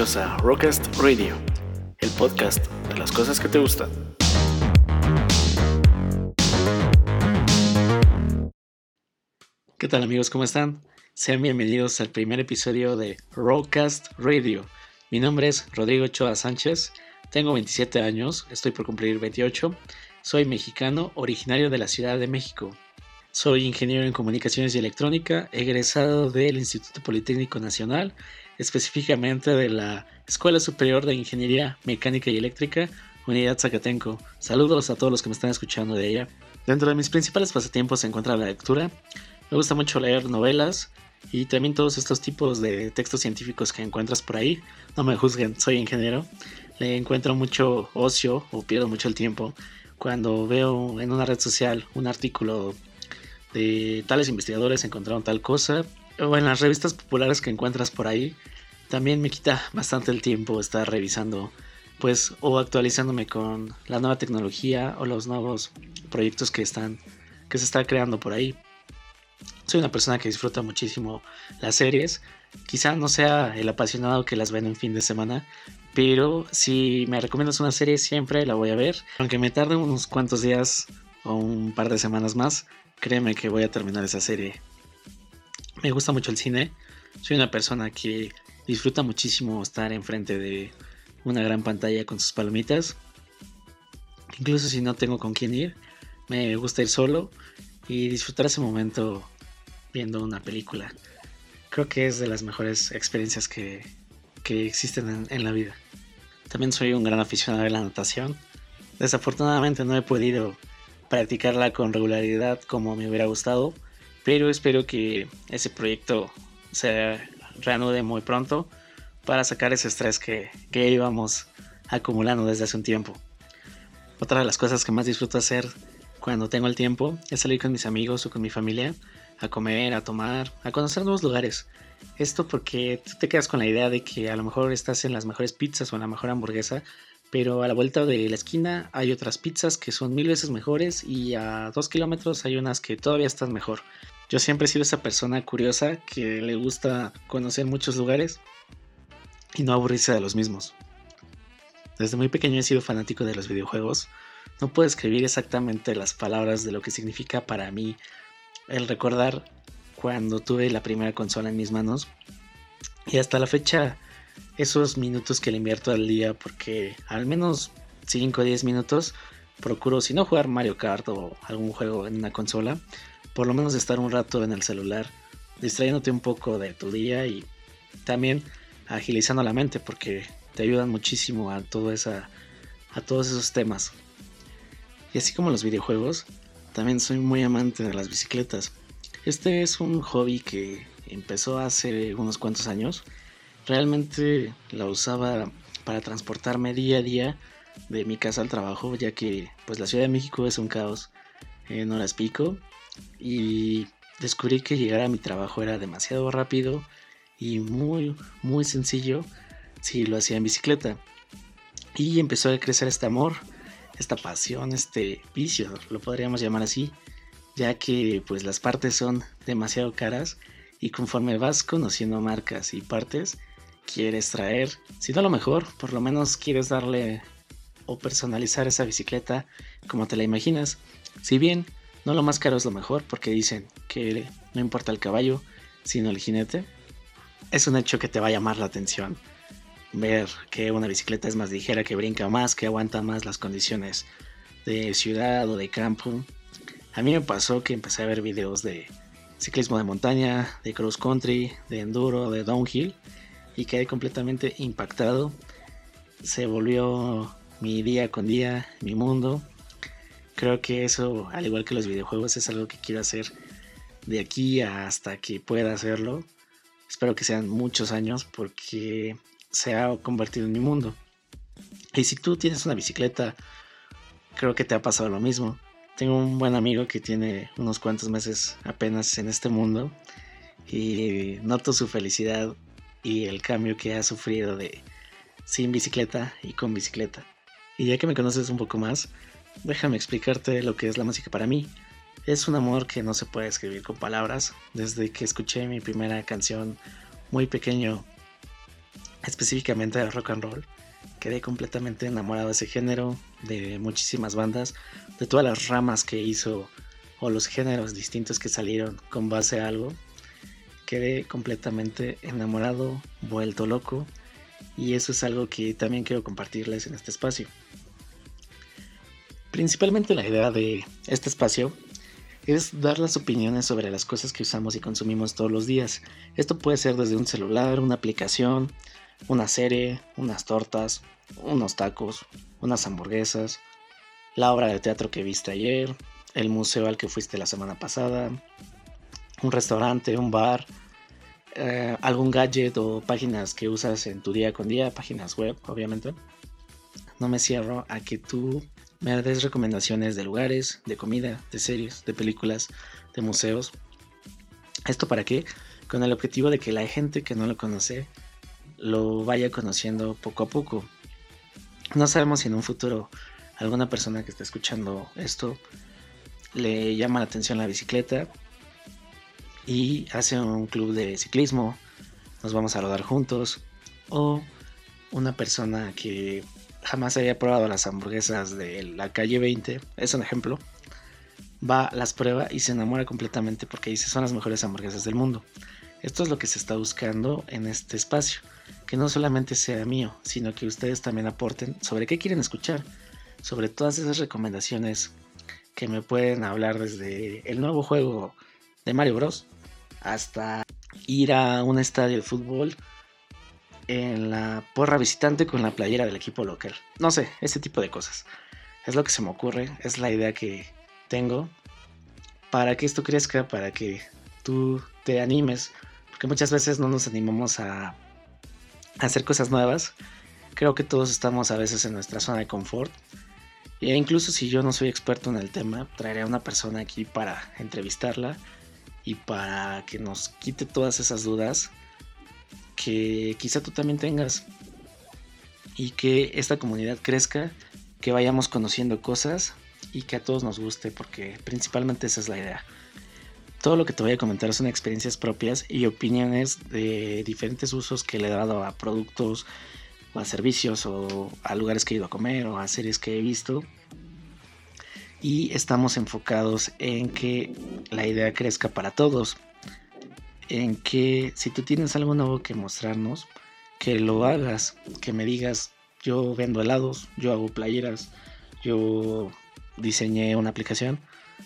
Bienvenidos a Rockcast Radio, el podcast de las cosas que te gustan. ¿Qué tal amigos? ¿Cómo están? Sean bienvenidos al primer episodio de Rockcast Radio. Mi nombre es Rodrigo Choa Sánchez, tengo 27 años, estoy por cumplir 28, soy mexicano originario de la Ciudad de México. Soy ingeniero en comunicaciones y electrónica, egresado del Instituto Politécnico Nacional, específicamente de la Escuela Superior de Ingeniería Mecánica y Eléctrica, Unidad Zacatenco. Saludos a todos los que me están escuchando de ella. Dentro de mis principales pasatiempos se encuentra la lectura. Me gusta mucho leer novelas y también todos estos tipos de textos científicos que encuentras por ahí. No me juzguen, soy ingeniero. Le encuentro mucho ocio o pierdo mucho el tiempo cuando veo en una red social un artículo de tales investigadores encontraron tal cosa, o en las revistas populares que encuentras por ahí, también me quita bastante el tiempo estar revisando, pues, o actualizándome con la nueva tecnología o los nuevos proyectos que están, que se están creando por ahí. Soy una persona que disfruta muchísimo las series. Quizá no sea el apasionado que las ven en fin de semana, pero si me recomiendas una serie siempre la voy a ver. Aunque me tarde unos cuantos días o un par de semanas más, créeme que voy a terminar esa serie. Me gusta mucho el cine. Soy una persona que disfruta muchísimo estar enfrente de una gran pantalla con sus palomitas. Incluso si no tengo con quién ir, me gusta ir solo y disfrutar ese momento viendo una película. Creo que es de las mejores experiencias que, existen en la vida. También soy un gran aficionado de la natación. Desafortunadamente no he podido practicarla con regularidad como me hubiera gustado, pero espero que ese proyecto se reanude muy pronto para sacar ese estrés que, que íbamos acumulando desde hace un tiempo. Otra de las cosas que más disfruto hacer cuando tengo el tiempo es salir con mis amigos o con mi familia a comer, a tomar, a conocer nuevos lugares. Esto porque tú te quedas con la idea de que a lo mejor estás en las mejores pizzas o en la mejor hamburguesa, pero a la vuelta de la esquina hay otras pizzas que son mil veces mejores y a dos kilómetros hay unas que todavía están mejor. Yo siempre he sido esa persona curiosa que le gusta conocer muchos lugares y no aburrirse de los mismos. Desde muy pequeño he sido fanático de los videojuegos. No puedo escribir exactamente las palabras de lo que significa para mí el recordar cuando tuve la primera consola en mis manos. Y hasta la fecha esos minutos que le invierto al día porque al menos 5 o 10 minutos procuro, si no jugar Mario Kart o algún juego en una consola, por lo menos estar un rato en el celular, distrayéndote un poco de tu día y también agilizando la mente porque te ayudan muchísimo a, todo esa, a todos esos temas. Y así como los videojuegos, también soy muy amante de las bicicletas. Este es un hobby que empezó hace unos cuantos años realmente la usaba para transportarme día a día de mi casa al trabajo, ya que pues la Ciudad de México es un caos en horas pico y descubrí que llegar a mi trabajo era demasiado rápido y muy muy sencillo si lo hacía en bicicleta. Y empezó a crecer este amor, esta pasión, este vicio, lo podríamos llamar así, ya que pues las partes son demasiado caras y conforme vas conociendo marcas y partes, quieres traer, si no lo mejor, por lo menos quieres darle o personalizar esa bicicleta como te la imaginas. Si bien no lo más caro es lo mejor, porque dicen que no importa el caballo, sino el jinete, es un hecho que te va a llamar la atención. Ver que una bicicleta es más ligera, que brinca más, que aguanta más las condiciones de ciudad o de campo. A mí me pasó que empecé a ver videos de ciclismo de montaña, de cross country, de enduro, de downhill y quedé completamente impactado. Se volvió mi día con día, mi mundo. Creo que eso, al igual que los videojuegos, es algo que quiero hacer de aquí hasta que pueda hacerlo. Espero que sean muchos años porque se ha convertido en mi mundo. Y si tú tienes una bicicleta, creo que te ha pasado lo mismo. Tengo un buen amigo que tiene unos cuantos meses apenas en este mundo y noto su felicidad y el cambio que ha sufrido de sin bicicleta y con bicicleta. Y ya que me conoces un poco más, déjame explicarte lo que es la música para mí. Es un amor que no se puede escribir con palabras. Desde que escuché mi primera canción muy pequeño, específicamente del rock and roll. Quedé completamente enamorado de ese género, de muchísimas bandas, de todas las ramas que hizo o los géneros distintos que salieron con base a algo. Quedé completamente enamorado, vuelto loco, y eso es algo que también quiero compartirles en este espacio. Principalmente la idea de este espacio es dar las opiniones sobre las cosas que usamos y consumimos todos los días. Esto puede ser desde un celular, una aplicación, una serie, unas tortas, unos tacos, unas hamburguesas, la obra de teatro que viste ayer, el museo al que fuiste la semana pasada, un restaurante, un bar, eh, algún gadget o páginas que usas en tu día con día, páginas web, obviamente. No me cierro a que tú me des recomendaciones de lugares, de comida, de series, de películas, de museos. ¿Esto para qué? Con el objetivo de que la gente que no lo conoce lo vaya conociendo poco a poco. No sabemos si en un futuro alguna persona que está escuchando esto le llama la atención la bicicleta y hace un club de ciclismo, nos vamos a rodar juntos, o una persona que jamás había probado las hamburguesas de la calle 20, es un ejemplo, va, las prueba y se enamora completamente porque dice son las mejores hamburguesas del mundo. Esto es lo que se está buscando en este espacio, que no solamente sea mío, sino que ustedes también aporten sobre qué quieren escuchar, sobre todas esas recomendaciones que me pueden hablar desde el nuevo juego de Mario Bros hasta ir a un estadio de fútbol en la porra visitante con la playera del equipo local. No sé, ese tipo de cosas. Es lo que se me ocurre, es la idea que tengo para que esto crezca, para que tú te animes, porque muchas veces no nos animamos a, hacer cosas nuevas. Creo que todos estamos a veces en nuestra zona de confort. E incluso si yo no soy experto en el tema, traeré a una persona aquí para entrevistarla y para que nos quite todas esas dudas que quizá tú también tengas y que esta comunidad crezca, que vayamos conociendo cosas y que a todos nos guste, porque principalmente esa es la idea. Todo lo que te voy a comentar son experiencias propias y opiniones de diferentes usos que le he dado a productos o a servicios o a lugares que he ido a comer o a series que he visto. Y estamos enfocados en que la idea crezca para todos en que si tú tienes algo nuevo que mostrarnos, que lo hagas, que me digas, yo vendo helados, yo hago playeras, yo diseñé una aplicación,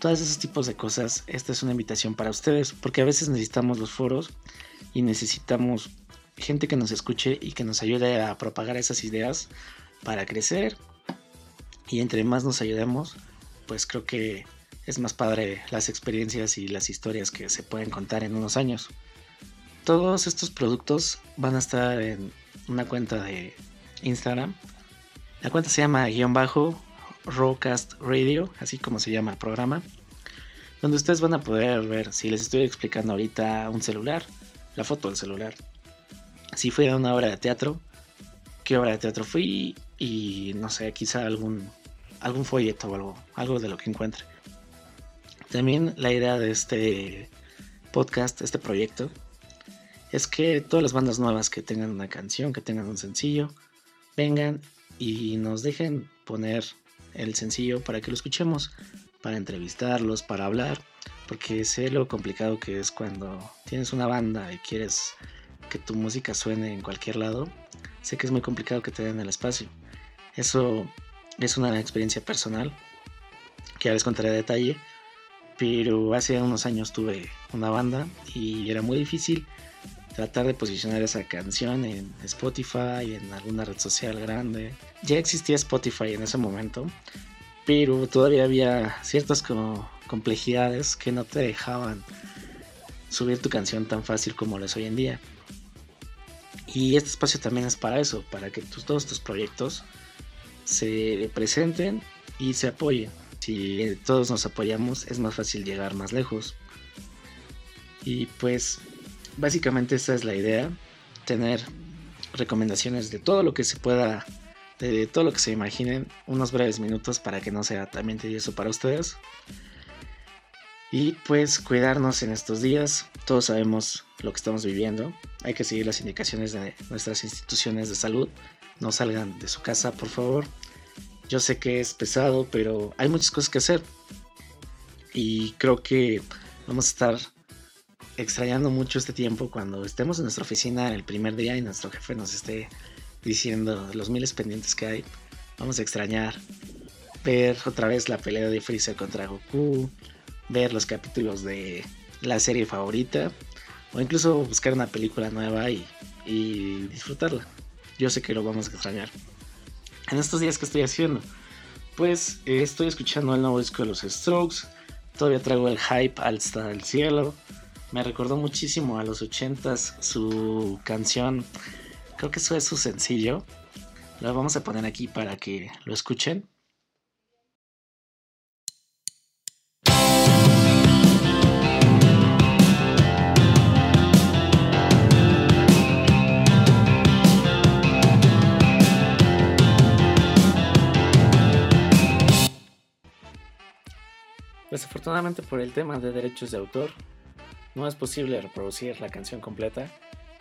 todos esos tipos de cosas, esta es una invitación para ustedes, porque a veces necesitamos los foros y necesitamos gente que nos escuche y que nos ayude a propagar esas ideas para crecer. Y entre más nos ayudemos, pues creo que es más padre las experiencias y las historias que se pueden contar en unos años. Todos estos productos van a estar en una cuenta de Instagram. La cuenta se llama guion bajo Rowcast Radio, así como se llama el programa, donde ustedes van a poder ver si les estoy explicando ahorita un celular, la foto del celular, si fui a una obra de teatro, qué obra de teatro fui y no sé, quizá algún algún folleto o algo, algo de lo que encuentre. También la idea de este podcast, este proyecto, es que todas las bandas nuevas que tengan una canción, que tengan un sencillo, vengan y nos dejen poner el sencillo para que lo escuchemos, para entrevistarlos, para hablar, porque sé lo complicado que es cuando tienes una banda y quieres que tu música suene en cualquier lado, sé que es muy complicado que te den el espacio. Eso es una experiencia personal que ya les contaré detalle, pero hace unos años tuve una banda y era muy difícil tratar de posicionar esa canción en Spotify, en alguna red social grande. Ya existía Spotify en ese momento, pero todavía había ciertas complejidades que no te dejaban subir tu canción tan fácil como lo es hoy en día. Y este espacio también es para eso, para que todos tus proyectos se presenten y se apoyen. Si todos nos apoyamos es más fácil llegar más lejos. Y pues básicamente esa es la idea, tener recomendaciones de todo lo que se pueda, de todo lo que se imaginen, unos breves minutos para que no sea también tedioso para ustedes. Y pues cuidarnos en estos días. Todos sabemos lo que estamos viviendo. Hay que seguir las indicaciones de nuestras instituciones de salud. No salgan de su casa, por favor. Yo sé que es pesado, pero hay muchas cosas que hacer. Y creo que vamos a estar extrañando mucho este tiempo cuando estemos en nuestra oficina el primer día y nuestro jefe nos esté diciendo los miles pendientes que hay. Vamos a extrañar ver otra vez la pelea de Freezer contra Goku, ver los capítulos de la serie favorita o incluso buscar una película nueva y, disfrutarla. Yo sé que lo vamos a extrañar. En estos días que estoy haciendo, pues eh, estoy escuchando el nuevo disco de los Strokes. Todavía traigo el hype hasta el cielo. Me recordó muchísimo a los 80s su canción. Creo que eso es su sencillo. Lo vamos a poner aquí para que lo escuchen. Desafortunadamente por el tema de derechos de autor, no es posible reproducir la canción completa,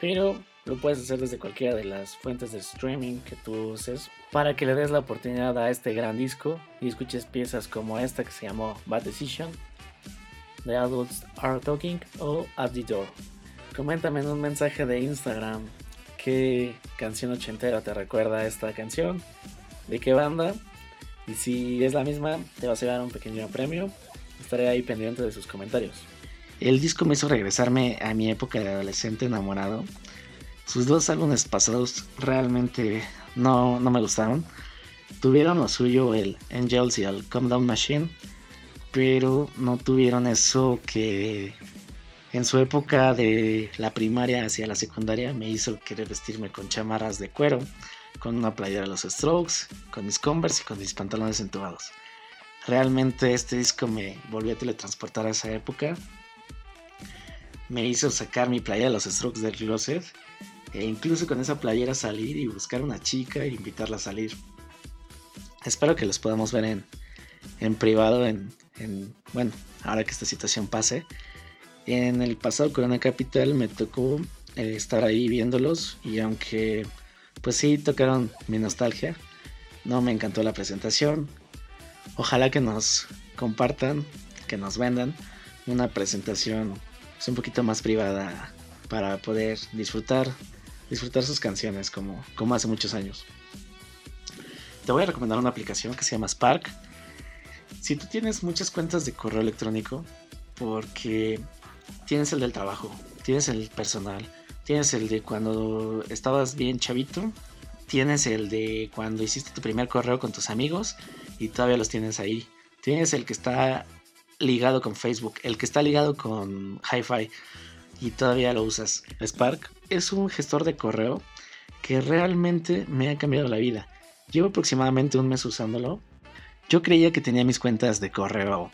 pero lo puedes hacer desde cualquiera de las fuentes de streaming que tú uses para que le des la oportunidad a este gran disco y escuches piezas como esta que se llamó Bad Decision, The Adults Are Talking o At the Door. Coméntame en un mensaje de Instagram qué canción ochentera te recuerda esta canción, de qué banda y si es la misma te vas a llevar un pequeño premio Estaré ahí pendiente de sus comentarios. El disco me hizo regresarme a mi época de adolescente enamorado. Sus dos álbumes pasados realmente no, no me gustaron. Tuvieron lo suyo el Angels y el Come Down Machine, pero no tuvieron eso que en su época de la primaria hacia la secundaria me hizo querer vestirme con chamarras de cuero, con una playera de los Strokes, con mis Converse y con mis pantalones entubados. Realmente este disco me volvió a teletransportar a esa época. Me hizo sacar mi playera de los Strokes del closet. E incluso con esa playera salir y buscar una chica e invitarla a salir. Espero que los podamos ver en, en privado, en, bueno, ahora que esta situación pase. En el pasado Corona Capital me tocó eh, estar ahí viéndolos y aunque pues sí tocaron mi nostalgia, no me encantó la presentación, Ojalá que nos compartan, que nos vendan una presentación pues, un poquito más privada para poder disfrutar, disfrutar sus canciones como, como hace muchos años. Te voy a recomendar una aplicación que se llama Spark. Si tú tienes muchas cuentas de correo electrónico, porque tienes el del trabajo, tienes el personal, tienes el de cuando estabas bien chavito, tienes el de cuando hiciste tu primer correo con tus amigos y todavía los tienes ahí. Tienes el que está ligado con Facebook, el que está ligado con HiFi y todavía lo usas. Spark es un gestor de correo que realmente me ha cambiado la vida. Llevo aproximadamente un mes usándolo. Yo creía que tenía mis cuentas de correo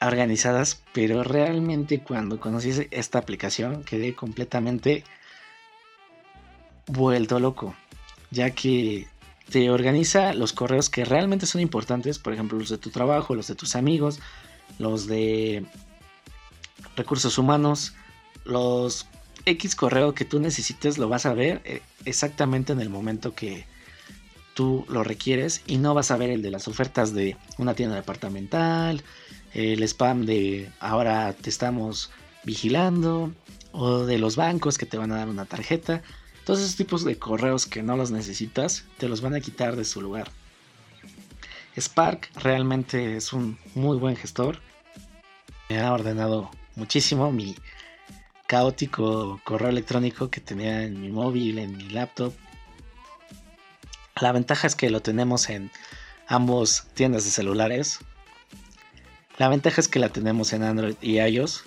organizadas, pero realmente cuando conocí esta aplicación quedé completamente vuelto loco, ya que te organiza los correos que realmente son importantes, por ejemplo, los de tu trabajo, los de tus amigos, los de recursos humanos, los X correo que tú necesites lo vas a ver eh, exactamente en el momento que tú lo requieres y no vas a ver el de las ofertas de una tienda departamental, el spam de ahora te estamos vigilando o de los bancos que te van a dar una tarjeta. Todos esos tipos de correos que no los necesitas te los van a quitar de su lugar. Spark realmente es un muy buen gestor. Me ha ordenado muchísimo mi caótico correo electrónico que tenía en mi móvil, en mi laptop. La ventaja es que lo tenemos en ambos tiendas de celulares. La ventaja es que la tenemos en Android y iOS,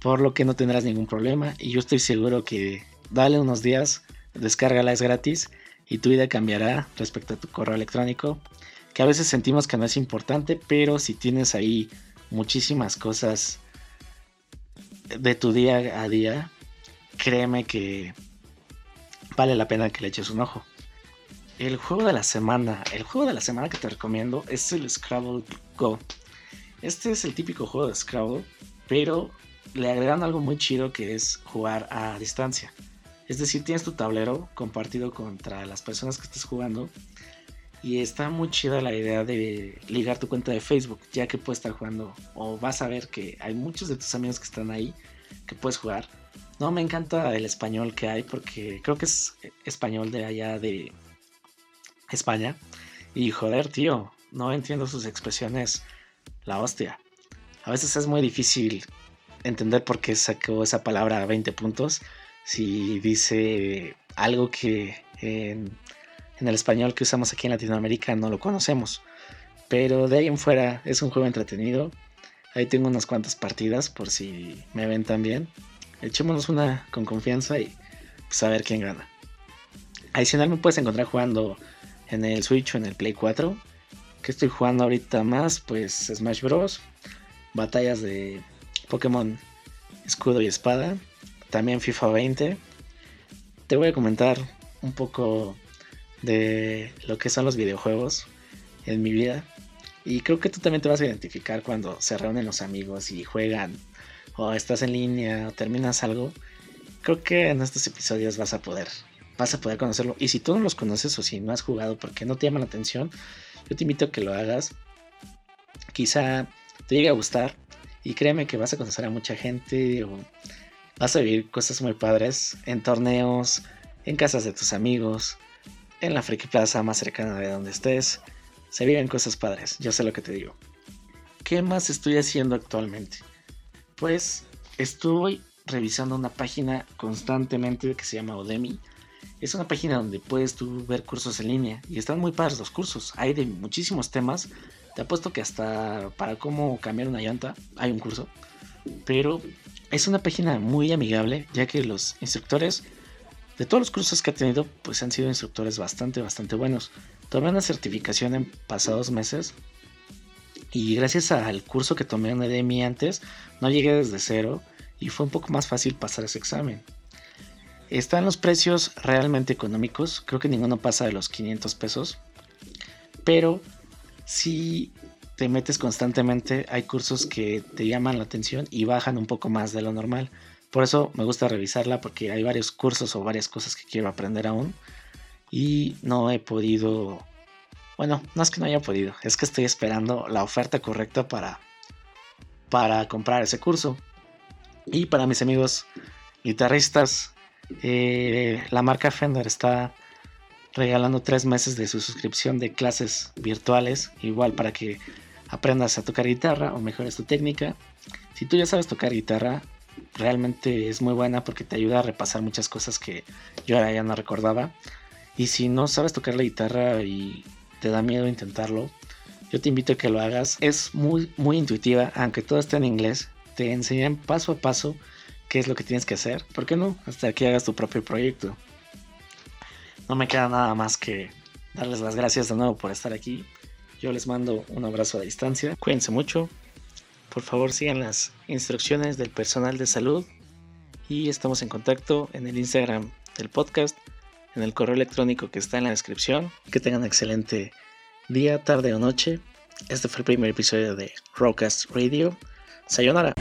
por lo que no tendrás ningún problema. Y yo estoy seguro que dale unos días, descárgala, es gratis y tu vida cambiará respecto a tu correo electrónico, que a veces sentimos que no es importante, pero si tienes ahí muchísimas cosas de tu día a día, créeme que vale la pena que le eches un ojo. El juego de la semana, el juego de la semana que te recomiendo es el Scrabble Go. Este es el típico juego de Scrabble, pero le agregan algo muy chido que es jugar a distancia. Es decir, tienes tu tablero compartido contra las personas que estés jugando. Y está muy chida la idea de ligar tu cuenta de Facebook, ya que puedes estar jugando o vas a ver que hay muchos de tus amigos que están ahí que puedes jugar. No, me encanta el español que hay porque creo que es español de allá de España. Y joder, tío, no entiendo sus expresiones. La hostia. A veces es muy difícil entender por qué sacó esa palabra a 20 puntos si dice algo que en, el español que usamos aquí en Latinoamérica no lo conocemos. Pero de ahí en fuera es un juego entretenido. Ahí tengo unas cuantas partidas por si me ven también. Echémonos una con confianza y pues a ver quién gana. Adicional me puedes encontrar jugando en el Switch o en el Play 4. Que estoy jugando ahorita más? Pues Smash Bros. Batallas de Pokémon Escudo y Espada también FIFA 20. Te voy a comentar un poco de lo que son los videojuegos en mi vida. Y creo que tú también te vas a identificar cuando se reúnen los amigos y juegan, o estás en línea, o terminas algo. Creo que en estos episodios vas a poder, vas a poder conocerlo. Y si tú no los conoces o si no has jugado porque no te llama la atención, yo te invito a que lo hagas. Quizá te llegue a gustar y créeme que vas a conocer a mucha gente Vas a vivir cosas muy padres en torneos, en casas de tus amigos, en la Friki Plaza más cercana de donde estés. Se viven cosas padres, yo sé lo que te digo. ¿Qué más estoy haciendo actualmente? Pues estoy revisando una página constantemente que se llama Udemy. Es una página donde puedes tú ver cursos en línea y están muy padres los cursos. Hay de muchísimos temas. Te apuesto que hasta para cómo cambiar una llanta hay un curso. Pero es una página muy amigable, ya que los instructores de todos los cursos que ha tenido, pues han sido instructores bastante, bastante buenos. Tomé una certificación en pasados meses y gracias al curso que tomé en EDMI antes, no llegué desde cero y fue un poco más fácil pasar ese examen. Están los precios realmente económicos, creo que ninguno pasa de los 500 pesos, pero si te metes constantemente, hay cursos que te llaman la atención y bajan un poco más de lo normal. Por eso me gusta revisarla porque hay varios cursos o varias cosas que quiero aprender aún y no he podido, bueno, no es que no haya podido, es que estoy esperando la oferta correcta para para comprar ese curso. Y para mis amigos guitarristas, eh, la marca Fender está regalando tres meses de su suscripción de clases virtuales, igual para que aprendas a tocar guitarra o mejores tu técnica. Si tú ya sabes tocar guitarra, realmente es muy buena porque te ayuda a repasar muchas cosas que yo ahora ya no recordaba. Y si no sabes tocar la guitarra y te da miedo intentarlo, yo te invito a que lo hagas. Es muy, muy intuitiva, aunque todo esté en inglés. Te enseñan paso a paso qué es lo que tienes que hacer. ¿Por qué no? Hasta que hagas tu propio proyecto. No me queda nada más que darles las gracias de nuevo por estar aquí. Yo les mando un abrazo a distancia. Cuídense mucho. Por favor sigan las instrucciones del personal de salud. Y estamos en contacto en el Instagram del podcast, en el correo electrónico que está en la descripción. Que tengan un excelente día, tarde o noche. Este fue el primer episodio de Rockcast Radio. Sayonara.